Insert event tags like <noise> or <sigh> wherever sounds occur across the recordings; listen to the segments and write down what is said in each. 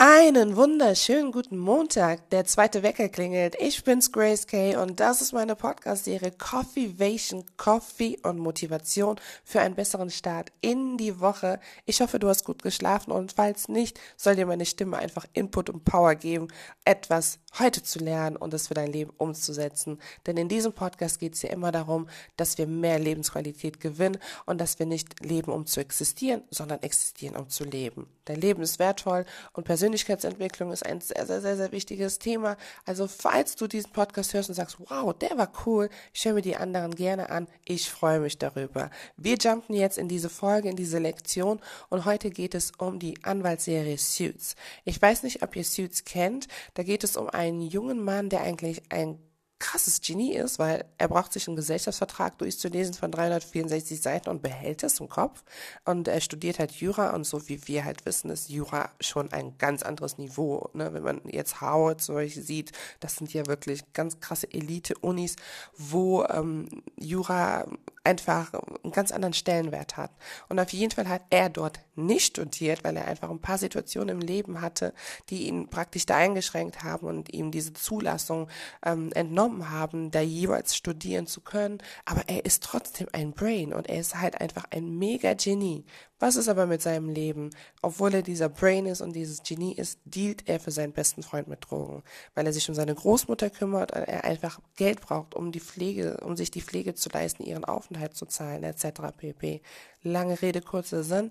a Einen wunderschönen guten Montag. Der zweite Wecker klingelt. Ich bin's Grace Kay und das ist meine Podcast-Serie Coffeevation, Coffee und Motivation für einen besseren Start in die Woche. Ich hoffe, du hast gut geschlafen und falls nicht, soll dir meine Stimme einfach Input und Power geben, etwas heute zu lernen und es für dein Leben umzusetzen. Denn in diesem Podcast geht es ja immer darum, dass wir mehr Lebensqualität gewinnen und dass wir nicht leben, um zu existieren, sondern existieren, um zu leben. Dein Leben ist wertvoll und Persönlichkeitsentwicklung ist ein sehr, sehr, sehr, sehr wichtiges Thema. Also falls du diesen Podcast hörst und sagst, wow, der war cool, ich höre mir die anderen gerne an, ich freue mich darüber. Wir jumpen jetzt in diese Folge, in diese Lektion und heute geht es um die Anwaltsserie Suits. Ich weiß nicht, ob ihr Suits kennt, da geht es um einen jungen Mann, der eigentlich ein krasses Genie ist, weil er braucht sich einen Gesellschaftsvertrag durchzulesen von 364 Seiten und behält es im Kopf. Und er studiert halt Jura und so wie wir halt wissen, ist Jura schon ein ganz anderes Niveau. Ne? Wenn man jetzt Howard zum Beispiel sieht, das sind ja wirklich ganz krasse Elite-Unis, wo ähm, Jura einfach einen ganz anderen Stellenwert hat. Und auf jeden Fall hat er dort nicht studiert, weil er einfach ein paar Situationen im Leben hatte, die ihn praktisch da eingeschränkt haben und ihm diese Zulassung ähm, entnommen haben, da jeweils studieren zu können. Aber er ist trotzdem ein Brain und er ist halt einfach ein Mega-Genie. Was ist aber mit seinem Leben? Obwohl er dieser Brain ist und dieses Genie ist, dealt er für seinen besten Freund mit Drogen, weil er sich um seine Großmutter kümmert und er einfach Geld braucht, um die Pflege, um sich die Pflege zu leisten, ihren Aufenthalt zu zahlen, etc. pp. Lange Rede, kurzer Sinn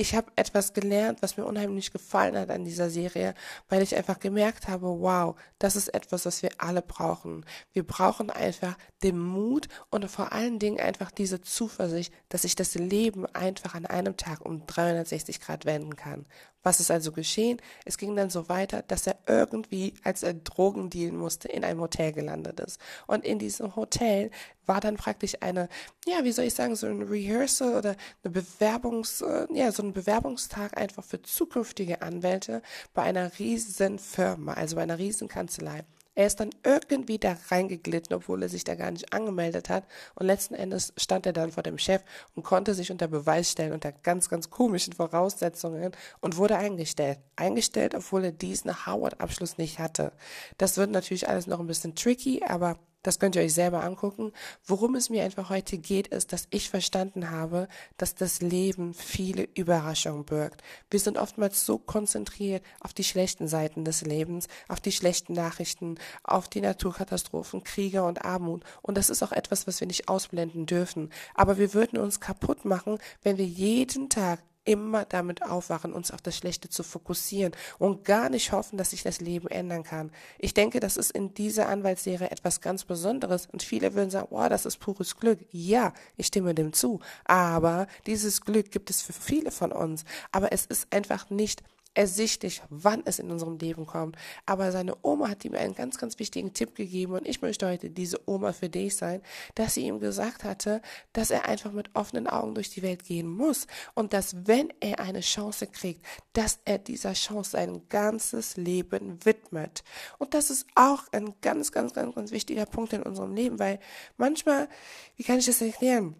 ich habe etwas gelernt, was mir unheimlich gefallen hat an dieser Serie, weil ich einfach gemerkt habe, wow, das ist etwas, was wir alle brauchen. Wir brauchen einfach den Mut und vor allen Dingen einfach diese Zuversicht, dass sich das Leben einfach an einem Tag um 360 Grad wenden kann. Was ist also geschehen? Es ging dann so weiter, dass er irgendwie, als er Drogen dealen musste, in einem Hotel gelandet ist. Und in diesem Hotel war dann praktisch eine, ja, wie soll ich sagen, so ein Rehearsal oder eine Bewerbungs, äh, ja, so ein Bewerbungstag einfach für zukünftige Anwälte bei einer riesen Firma, also bei einer riesen Kanzlei. Er ist dann irgendwie da reingeglitten, obwohl er sich da gar nicht angemeldet hat. Und letzten Endes stand er dann vor dem Chef und konnte sich unter Beweis stellen, unter ganz, ganz komischen Voraussetzungen und wurde eingestellt. Eingestellt, obwohl er diesen Howard-Abschluss nicht hatte. Das wird natürlich alles noch ein bisschen tricky, aber das könnt ihr euch selber angucken. Worum es mir einfach heute geht, ist, dass ich verstanden habe, dass das Leben viele Überraschungen birgt. Wir sind oftmals so konzentriert auf die schlechten Seiten des Lebens, auf die schlechten Nachrichten, auf die Naturkatastrophen, Kriege und Armut. Und das ist auch etwas, was wir nicht ausblenden dürfen. Aber wir würden uns kaputt machen, wenn wir jeden Tag immer damit aufwachen, uns auf das Schlechte zu fokussieren und gar nicht hoffen, dass sich das Leben ändern kann. Ich denke, das ist in dieser Anwaltsserie etwas ganz Besonderes und viele würden sagen, wow, das ist pures Glück. Ja, ich stimme dem zu. Aber dieses Glück gibt es für viele von uns. Aber es ist einfach nicht ersichtlich, wann es in unserem Leben kommt. Aber seine Oma hat ihm einen ganz, ganz wichtigen Tipp gegeben und ich möchte heute diese Oma für dich sein, dass sie ihm gesagt hatte, dass er einfach mit offenen Augen durch die Welt gehen muss und dass wenn er eine Chance kriegt, dass er dieser Chance sein ganzes Leben widmet. Und das ist auch ein ganz, ganz, ganz, ganz wichtiger Punkt in unserem Leben, weil manchmal, wie kann ich das erklären?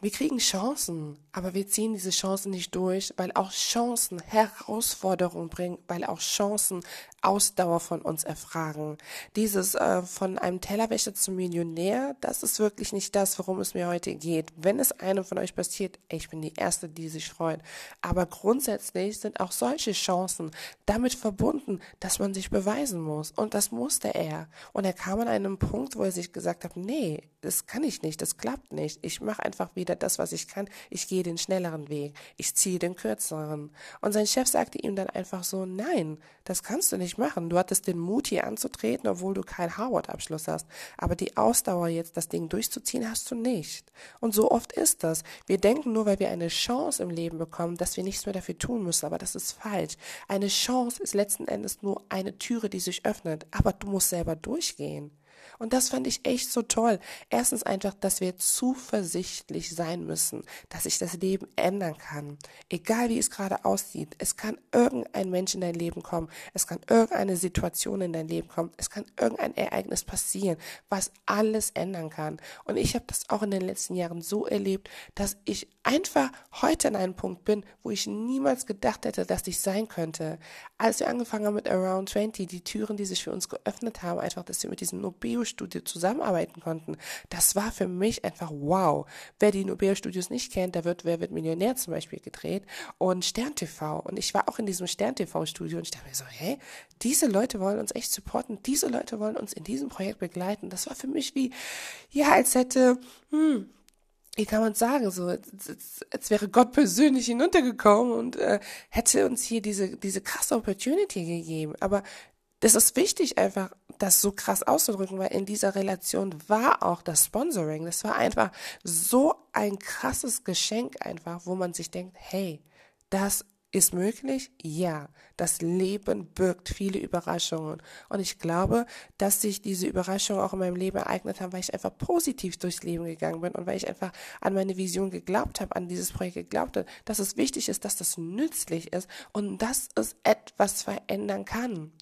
Wir kriegen Chancen, aber wir ziehen diese Chancen nicht durch, weil auch Chancen Herausforderungen bringen, weil auch Chancen Ausdauer von uns erfragen. Dieses äh, von einem Tellerwäscher zum Millionär, das ist wirklich nicht das, worum es mir heute geht. Wenn es einem von euch passiert, ich bin die Erste, die sich freut. Aber grundsätzlich sind auch solche Chancen damit verbunden, dass man sich beweisen muss. Und das musste er. Und er kam an einem Punkt, wo er sich gesagt hat, nee, das kann ich nicht, das klappt nicht. Ich mache einfach wieder das, was ich kann. Ich gehe den schnelleren Weg. Ich ziehe den kürzeren. Und sein Chef sagte ihm dann einfach so, nein, das kannst du nicht machen. Du hattest den Mut, hier anzutreten, obwohl du keinen Harvard-Abschluss hast. Aber die Ausdauer jetzt, das Ding durchzuziehen, hast du nicht. Und so oft ist das. Wir denken nur, weil wir eine Chance im Leben bekommen, dass wir nichts mehr dafür tun müssen. Aber das ist falsch. Eine Chance ist letzten Endes nur eine Türe, die sich öffnet. Aber du musst selber durchgehen. Und das fand ich echt so toll. Erstens einfach, dass wir zuversichtlich sein müssen, dass sich das Leben ändern kann. Egal wie es gerade aussieht. Es kann irgendein Mensch in dein Leben kommen. Es kann irgendeine Situation in dein Leben kommen. Es kann irgendein Ereignis passieren, was alles ändern kann. Und ich habe das auch in den letzten Jahren so erlebt, dass ich einfach heute an einem Punkt bin, wo ich niemals gedacht hätte, dass ich sein könnte. Als wir angefangen haben mit Around 20, die Türen, die sich für uns geöffnet haben, einfach, dass wir mit diesem Nobeo-Studio zusammenarbeiten konnten, das war für mich einfach wow. Wer die Nobeo-Studios nicht kennt, da wird Wer wird Millionär zum Beispiel gedreht und Stern TV. Und ich war auch in diesem Stern TV-Studio und ich dachte mir so, hey, diese Leute wollen uns echt supporten, diese Leute wollen uns in diesem Projekt begleiten. Das war für mich wie, ja, als hätte, hm, wie kann man sagen, so, als wäre Gott persönlich hinuntergekommen und äh, hätte uns hier diese, diese krasse Opportunity gegeben. Aber das ist wichtig, einfach das so krass auszudrücken, weil in dieser Relation war auch das Sponsoring. Das war einfach so ein krasses Geschenk einfach, wo man sich denkt, hey, das ist möglich? Ja. Das Leben birgt viele Überraschungen. Und ich glaube, dass sich diese Überraschungen auch in meinem Leben ereignet haben, weil ich einfach positiv durchs Leben gegangen bin und weil ich einfach an meine Vision geglaubt habe, an dieses Projekt geglaubt habe, dass es wichtig ist, dass das nützlich ist und dass es etwas verändern kann.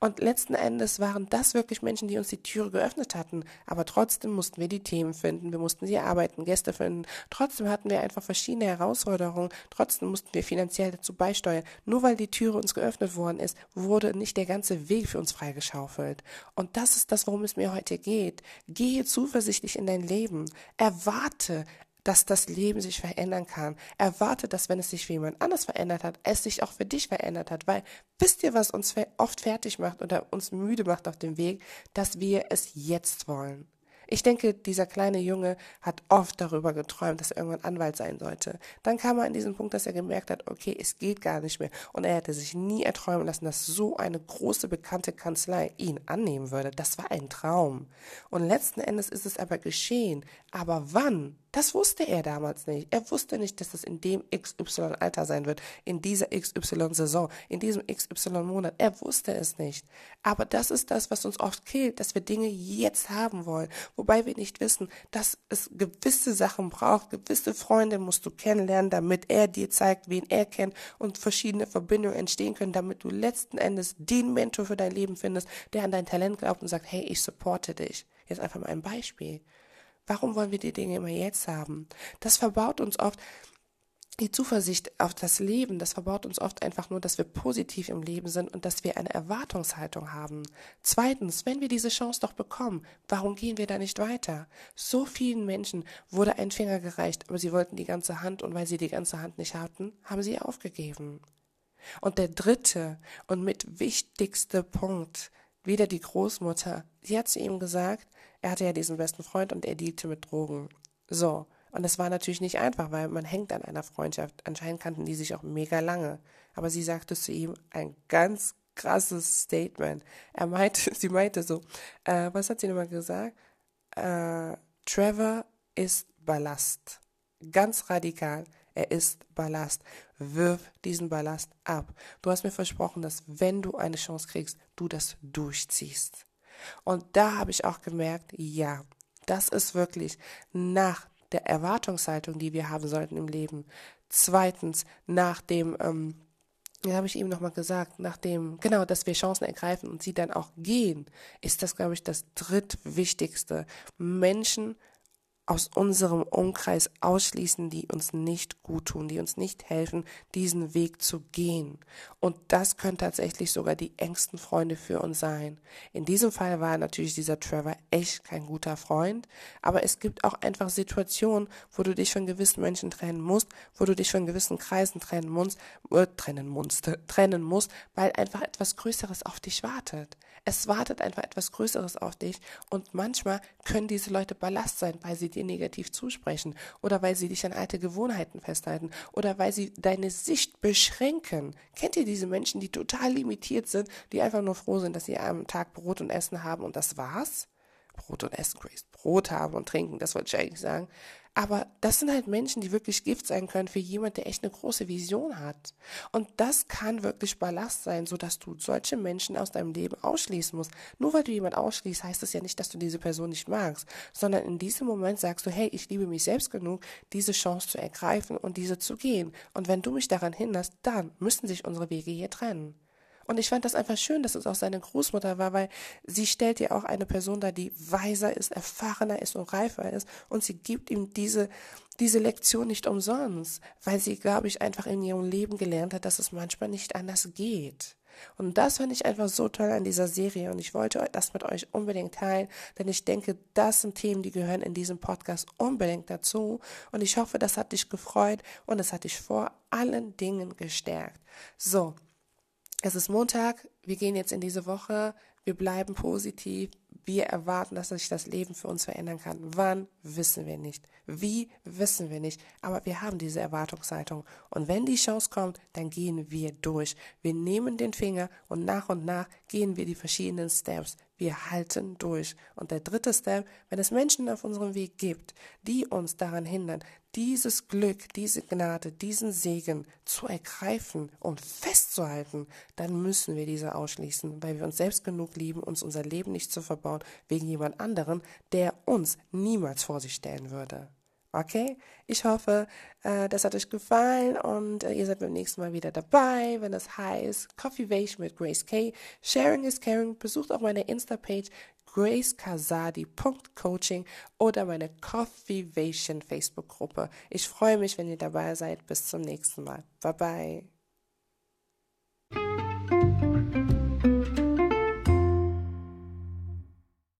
Und letzten Endes waren das wirklich Menschen, die uns die Türe geöffnet hatten. Aber trotzdem mussten wir die Themen finden, wir mussten sie arbeiten, Gäste finden. Trotzdem hatten wir einfach verschiedene Herausforderungen. Trotzdem mussten wir finanziell dazu beisteuern. Nur weil die Türe uns geöffnet worden ist, wurde nicht der ganze Weg für uns freigeschaufelt. Und das ist das, worum es mir heute geht. Gehe zuversichtlich in dein Leben. Erwarte, dass das Leben sich verändern kann. Erwarte, dass wenn es sich für jemand anders verändert hat, es sich auch für dich verändert hat. Weil wisst ihr, was uns oft fertig macht oder uns müde macht auf dem Weg, dass wir es jetzt wollen. Ich denke, dieser kleine Junge hat oft darüber geträumt, dass er irgendwann Anwalt sein sollte. Dann kam er an diesen Punkt, dass er gemerkt hat, okay, es geht gar nicht mehr. Und er hätte sich nie erträumen lassen, dass so eine große, bekannte Kanzlei ihn annehmen würde. Das war ein Traum. Und letzten Endes ist es aber geschehen. Aber wann? Das wusste er damals nicht. Er wusste nicht, dass es in dem XY Alter sein wird, in dieser XY Saison, in diesem XY Monat. Er wusste es nicht. Aber das ist das, was uns oft killt, dass wir Dinge jetzt haben wollen, wobei wir nicht wissen, dass es gewisse Sachen braucht, gewisse Freunde musst du kennenlernen, damit er dir zeigt, wen er kennt und verschiedene Verbindungen entstehen können, damit du letzten Endes den Mentor für dein Leben findest, der an dein Talent glaubt und sagt, hey, ich supporte dich. Jetzt einfach mal ein Beispiel. Warum wollen wir die Dinge immer jetzt haben? Das verbaut uns oft die Zuversicht auf das Leben, das verbaut uns oft einfach nur, dass wir positiv im Leben sind und dass wir eine Erwartungshaltung haben. Zweitens, wenn wir diese Chance doch bekommen, warum gehen wir da nicht weiter? So vielen Menschen wurde ein Finger gereicht, aber sie wollten die ganze Hand und weil sie die ganze Hand nicht hatten, haben sie aufgegeben. Und der dritte und mit wichtigste Punkt, wieder die Großmutter, sie hat zu ihm gesagt, er hatte ja diesen besten Freund und er dealte mit Drogen. So. Und das war natürlich nicht einfach, weil man hängt an einer Freundschaft. Anscheinend kannten die sich auch mega lange. Aber sie sagte zu ihm ein ganz krasses Statement. Er meinte, <laughs> sie meinte so, äh, was hat sie nochmal gesagt? Äh, Trevor ist Ballast. Ganz radikal. Er ist Ballast. Wirf diesen Ballast ab. Du hast mir versprochen, dass wenn du eine Chance kriegst, du das durchziehst. Und da habe ich auch gemerkt, ja, das ist wirklich nach der Erwartungshaltung, die wir haben sollten im Leben. Zweitens, nach dem, ähm, ja, habe ich eben nochmal gesagt, nach dem, genau, dass wir Chancen ergreifen und sie dann auch gehen, ist das, glaube ich, das drittwichtigste. Menschen aus unserem Umkreis ausschließen, die uns nicht gut tun, die uns nicht helfen, diesen Weg zu gehen. Und das können tatsächlich sogar die engsten Freunde für uns sein. In diesem Fall war natürlich dieser Trevor echt kein guter Freund, aber es gibt auch einfach Situationen, wo du dich von gewissen Menschen trennen musst, wo du dich von gewissen Kreisen trennen musst, äh, trennen musst, <laughs> trennen musst, weil einfach etwas Größeres auf dich wartet. Es wartet einfach etwas Größeres auf dich und manchmal können diese Leute Ballast sein, weil sie dir negativ zusprechen oder weil sie dich an alte Gewohnheiten festhalten oder weil sie deine Sicht beschränken. Kennt ihr diese Menschen, die total limitiert sind, die einfach nur froh sind, dass sie am Tag Brot und Essen haben und das war's? Brot und Essen, Grace. Brot haben und trinken, das wollte ich eigentlich sagen. Aber das sind halt Menschen, die wirklich Gift sein können für jemand, der echt eine große Vision hat. Und das kann wirklich Ballast sein, so dass du solche Menschen aus deinem Leben ausschließen musst. Nur weil du jemand ausschließt, heißt das ja nicht, dass du diese Person nicht magst, sondern in diesem Moment sagst du, hey, ich liebe mich selbst genug, diese Chance zu ergreifen und diese zu gehen. Und wenn du mich daran hinderst, dann müssen sich unsere Wege hier trennen. Und ich fand das einfach schön, dass es auch seine Großmutter war, weil sie stellt ja auch eine Person dar, die weiser ist, erfahrener ist und reifer ist. Und sie gibt ihm diese, diese Lektion nicht umsonst, weil sie, glaube ich, einfach in ihrem Leben gelernt hat, dass es manchmal nicht anders geht. Und das fand ich einfach so toll an dieser Serie und ich wollte das mit euch unbedingt teilen, denn ich denke, das sind Themen, die gehören in diesem Podcast unbedingt dazu und ich hoffe, das hat dich gefreut und es hat dich vor allen Dingen gestärkt. So, es ist Montag, wir gehen jetzt in diese Woche, wir bleiben positiv, wir erwarten, dass sich das Leben für uns verändern kann. Wann, wissen wir nicht. Wie, wissen wir nicht. Aber wir haben diese Erwartungshaltung. Und wenn die Chance kommt, dann gehen wir durch. Wir nehmen den Finger und nach und nach gehen wir die verschiedenen Steps. Wir halten durch. Und der dritte Step, wenn es Menschen auf unserem Weg gibt, die uns daran hindern, dieses Glück, diese Gnade, diesen Segen zu ergreifen und festzuhalten, dann müssen wir diese ausschließen, weil wir uns selbst genug lieben, uns unser Leben nicht zu verbauen wegen jemand anderen, der uns niemals vor sich stellen würde. Okay? Ich hoffe, äh, das hat euch gefallen und äh, ihr seid beim nächsten Mal wieder dabei, wenn es heißt Coffee Vation mit Grace K. Sharing is caring. Besucht auch meine Insta-Page gracekasadi.coaching oder meine Coffee Vation Facebook-Gruppe. Ich freue mich, wenn ihr dabei seid. Bis zum nächsten Mal. Bye bye.